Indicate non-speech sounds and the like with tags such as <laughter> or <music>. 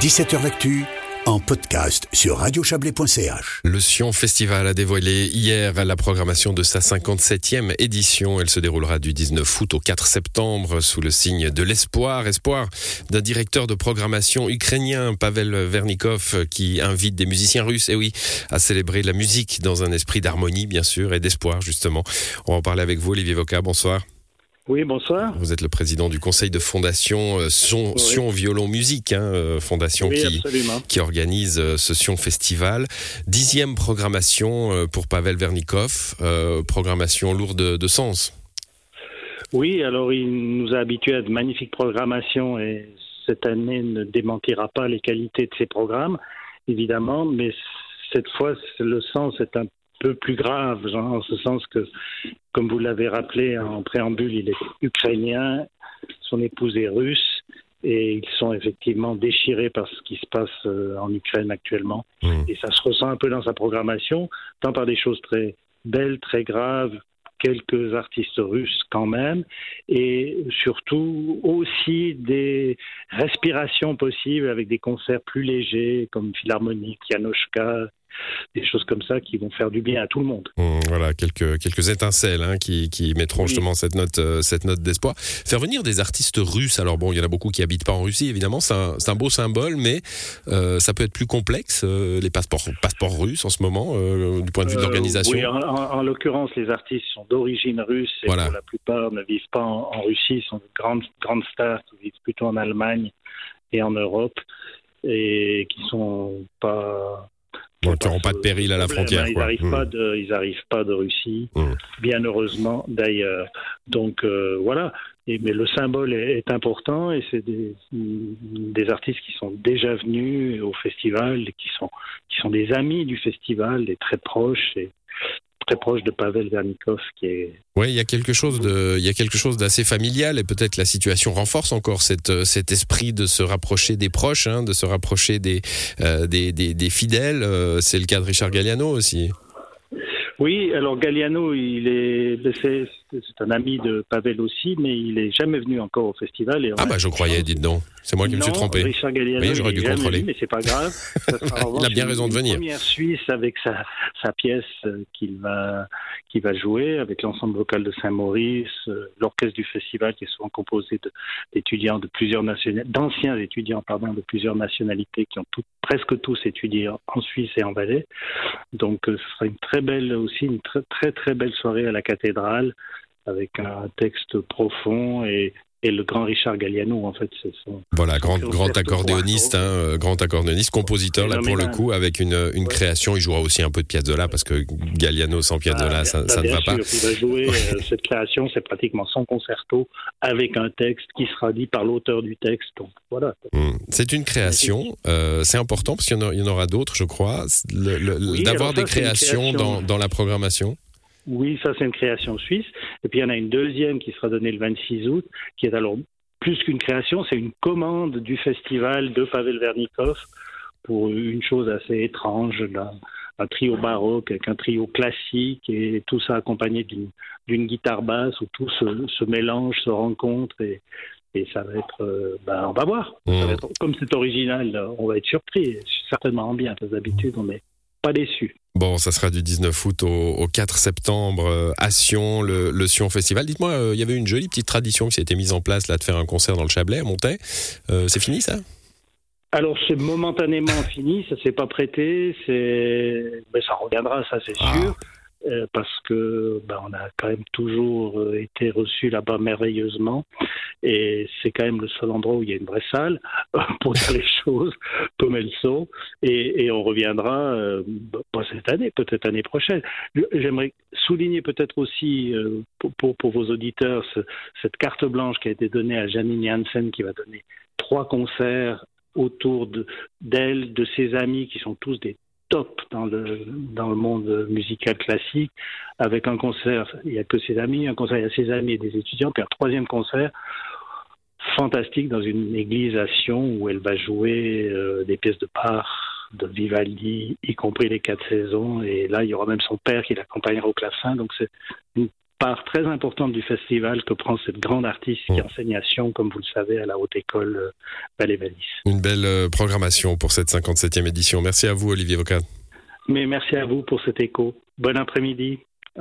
17h L'actu en podcast sur radiochablais.ch. Le Sion Festival a dévoilé hier la programmation de sa 57e édition. Elle se déroulera du 19 août au 4 septembre sous le signe de l'espoir. Espoir d'un directeur de programmation ukrainien, Pavel Vernikov, qui invite des musiciens russes, et oui, à célébrer la musique dans un esprit d'harmonie, bien sûr, et d'espoir, justement. On va en parler avec vous, Olivier Voca. Bonsoir. Oui, bonsoir. Vous êtes le président du conseil de fondation euh, Sion Violon Musique, hein, euh, fondation qui, qui, organise euh, ce Sion Festival. Dixième programmation pour Pavel Vernikov, programmation lourde de sens. Oui, alors il nous a habitués à de magnifiques programmations et cette année ne démentira pas les qualités de ces programmes, évidemment, mais cette fois, le sens est un peu plus grave, genre, en ce sens que, comme vous l'avez rappelé en préambule, il est ukrainien, son épouse est russe, et ils sont effectivement déchirés par ce qui se passe euh, en Ukraine actuellement. Mmh. Et ça se ressent un peu dans sa programmation, tant par des choses très belles, très graves, quelques artistes russes quand même, et surtout aussi des respirations possibles avec des concerts plus légers comme Philharmonique, Janoschka, des choses comme ça qui vont faire du bien à tout le monde. Mmh, voilà, quelques, quelques étincelles hein, qui, qui, mettront justement cette note, euh, cette note d'espoir. Faire venir des artistes russes, alors bon, il y en a beaucoup qui habitent pas en Russie, évidemment, c'est un, un, beau symbole, mais euh, ça peut être plus complexe, euh, les passeports, passeports russes en ce moment, du point de vue de l'organisation. Oui, en, l'occurrence, les artistes sont d'origine russe et pour la plupart ne vivent pas en, en Russie, sont de grandes, grandes stars qui vivent plutôt en Allemagne et en Europe et qui sont n'auront pas de péril à la frontière. Ils n'arrivent mmh. pas de, pas Russie, mmh. bien heureusement d'ailleurs. Donc euh, voilà. Et, mais le symbole est, est important et c'est des, des, artistes qui sont déjà venus au festival, qui sont qui sont des amis du festival, des très proches. Et très proche de Pavel Vernikov qui est. Oui, il y a quelque chose de, il y a quelque chose d'assez familial et peut-être la situation renforce encore cette, cet esprit de se rapprocher des proches, hein, de se rapprocher des, euh, des, des, des, fidèles. Euh, c'est le cas de Richard Galliano aussi. Oui, alors Galliano, il est, c'est, un ami de Pavel aussi, mais il n'est jamais venu encore au festival. Et ah bah je croyais, dites donc. C'est moi qui me suis trompé. Richard Galliano, oui, j'aurais dû contrôler. mais c'est pas grave. <laughs> il a bien raison de venir. Première Suisse avec sa, sa pièce euh, qu'il va qu'il va jouer avec l'ensemble vocal de Saint-Maurice, euh, l'orchestre du festival qui est souvent composé d'étudiants de, plusieurs nationalités, d'anciens étudiants pardon de plusieurs nationalités qui ont tout, presque tous étudié en Suisse et en Valais. Donc euh, ce sera une très belle aussi une très très très belle soirée à la cathédrale avec un texte profond et, et le grand Richard Galliano, en fait, c'est son. Voilà, grand, grand accordéoniste, hein, euh, grand accordéoniste, compositeur, là, pour le coup, avec une, une création. Il jouera aussi un peu de piazzolla, parce que Galliano sans piazzolla, ah, ça, ça ne va pas. il va jouer euh, <laughs> cette création, c'est pratiquement son concerto, avec un texte qui sera dit par l'auteur du texte. Donc, voilà. Hmm. C'est une création, euh, c'est important, parce qu'il y, en aura d'autres, je crois, d'avoir des créations dans, dans la programmation? Oui, ça c'est une création suisse. Et puis il y en a une deuxième qui sera donnée le 26 août, qui est alors plus qu'une création, c'est une commande du festival de Pavel Vernikov pour une chose assez étrange, un trio baroque avec un trio classique et tout ça accompagné d'une guitare basse où tout se, se, mélange, se rencontre et, et ça va être, euh, ben, on va voir. Mmh. comme c'est original, on va être surpris, certainement en bien, parce d'habitude on n'est pas déçu. Bon, ça sera du 19 août au, 4 septembre euh, à Sion, le, Sion Festival. Dites-moi, euh, il y avait une jolie petite tradition qui s'était mise en place là de faire un concert dans le Chablais à Montaix. Euh, c'est fini ça? Alors c'est momentanément <laughs> fini, ça s'est pas prêté, c'est, mais ça reviendra, ça c'est ah. sûr. Parce que ben, on a quand même toujours euh, été reçu là-bas merveilleusement et c'est quand même le seul endroit où il y a une vraie salle <laughs> pour dire les <laughs> choses comme elles sont et, on reviendra euh, pas cette année, peut-être l'année prochaine. J'aimerais souligner peut-être aussi pour, vos auditeurs ce, cette carte blanche qui a été donnée à Janine Janssen qui va donner trois concerts autour d'elle, de, de ses amis qui sont tous des top dans le, dans le monde musical classique, avec un concert, il n'y a que ses amis, un concert, il y a ses amis et des étudiants, puis un troisième concert fantastique dans une église à Sion où elle va jouer euh, des pièces de part de Vivaldi, y compris les quatre saisons, et là, il y aura même son père qui l'accompagnera au clavecin, donc c'est une part très importante du festival que prend cette grande artiste qui Mm. enseigne à Sion, comme vous le savez, à la Haute École euh, Valais-Valis. Une belle euh, programmation pour cette 57e édition. Merci à vous, Olivier Vocat. Mais merci à vous pour cet écho. Bon après-midi.